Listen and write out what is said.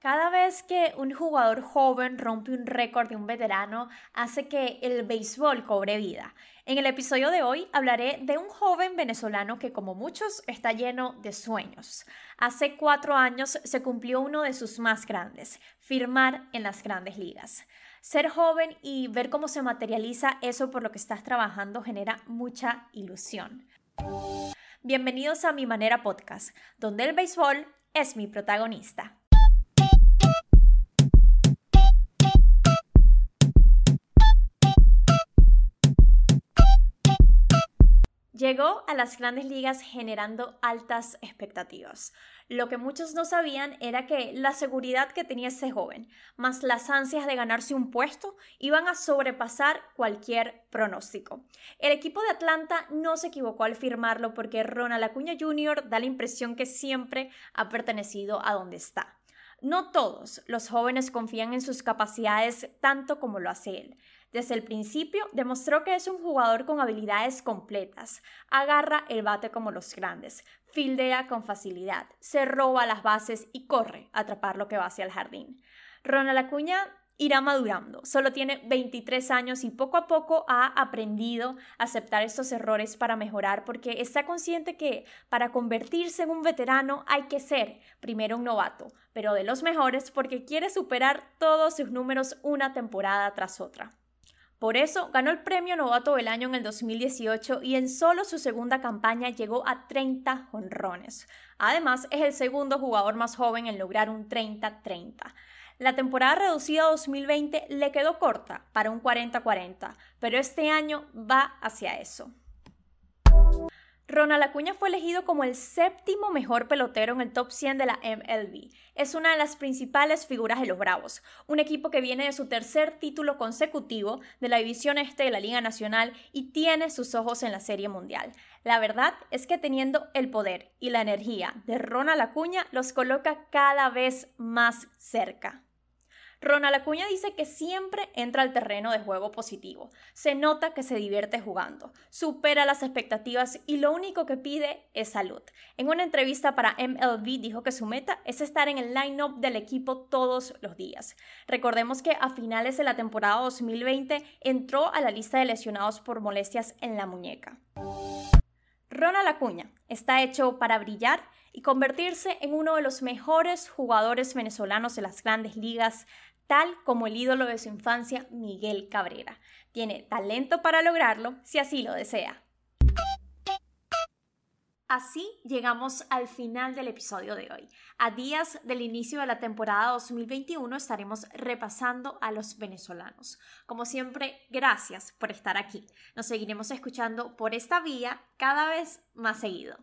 Cada vez que un jugador joven rompe un récord de un veterano, hace que el béisbol cobre vida. En el episodio de hoy hablaré de un joven venezolano que, como muchos, está lleno de sueños. Hace cuatro años se cumplió uno de sus más grandes, firmar en las grandes ligas. Ser joven y ver cómo se materializa eso por lo que estás trabajando genera mucha ilusión. Bienvenidos a Mi Manera Podcast, donde el béisbol es mi protagonista. Llegó a las grandes ligas generando altas expectativas. Lo que muchos no sabían era que la seguridad que tenía ese joven, más las ansias de ganarse un puesto, iban a sobrepasar cualquier pronóstico. El equipo de Atlanta no se equivocó al firmarlo porque Ronald Acuña Jr. da la impresión que siempre ha pertenecido a donde está. No todos los jóvenes confían en sus capacidades tanto como lo hace él. Desde el principio demostró que es un jugador con habilidades completas. Agarra el bate como los grandes, fildea con facilidad, se roba las bases y corre a atrapar lo que va hacia el jardín. Ronald Acuña irá madurando. Solo tiene 23 años y poco a poco ha aprendido a aceptar estos errores para mejorar porque está consciente que para convertirse en un veterano hay que ser primero un novato, pero de los mejores porque quiere superar todos sus números una temporada tras otra. Por eso ganó el premio Novato del Año en el 2018 y en solo su segunda campaña llegó a 30 jonrones. Además, es el segundo jugador más joven en lograr un 30-30. La temporada reducida 2020 le quedó corta para un 40-40, pero este año va hacia eso. Ronald Acuña fue elegido como el séptimo mejor pelotero en el top 100 de la MLB. Es una de las principales figuras de los Bravos, un equipo que viene de su tercer título consecutivo de la División Este de la Liga Nacional y tiene sus ojos en la Serie Mundial. La verdad es que teniendo el poder y la energía de Ronald Acuña los coloca cada vez más cerca. Ronald Acuña dice que siempre entra al terreno de juego positivo. Se nota que se divierte jugando, supera las expectativas y lo único que pide es salud. En una entrevista para MLB dijo que su meta es estar en el line-up del equipo todos los días. Recordemos que a finales de la temporada 2020 entró a la lista de lesionados por molestias en la muñeca. Ronald Acuña está hecho para brillar y convertirse en uno de los mejores jugadores venezolanos de las grandes ligas, tal como el ídolo de su infancia, Miguel Cabrera. Tiene talento para lograrlo si así lo desea. Así llegamos al final del episodio de hoy. A días del inicio de la temporada 2021 estaremos repasando a los venezolanos. Como siempre, gracias por estar aquí. Nos seguiremos escuchando por esta vía cada vez más seguido.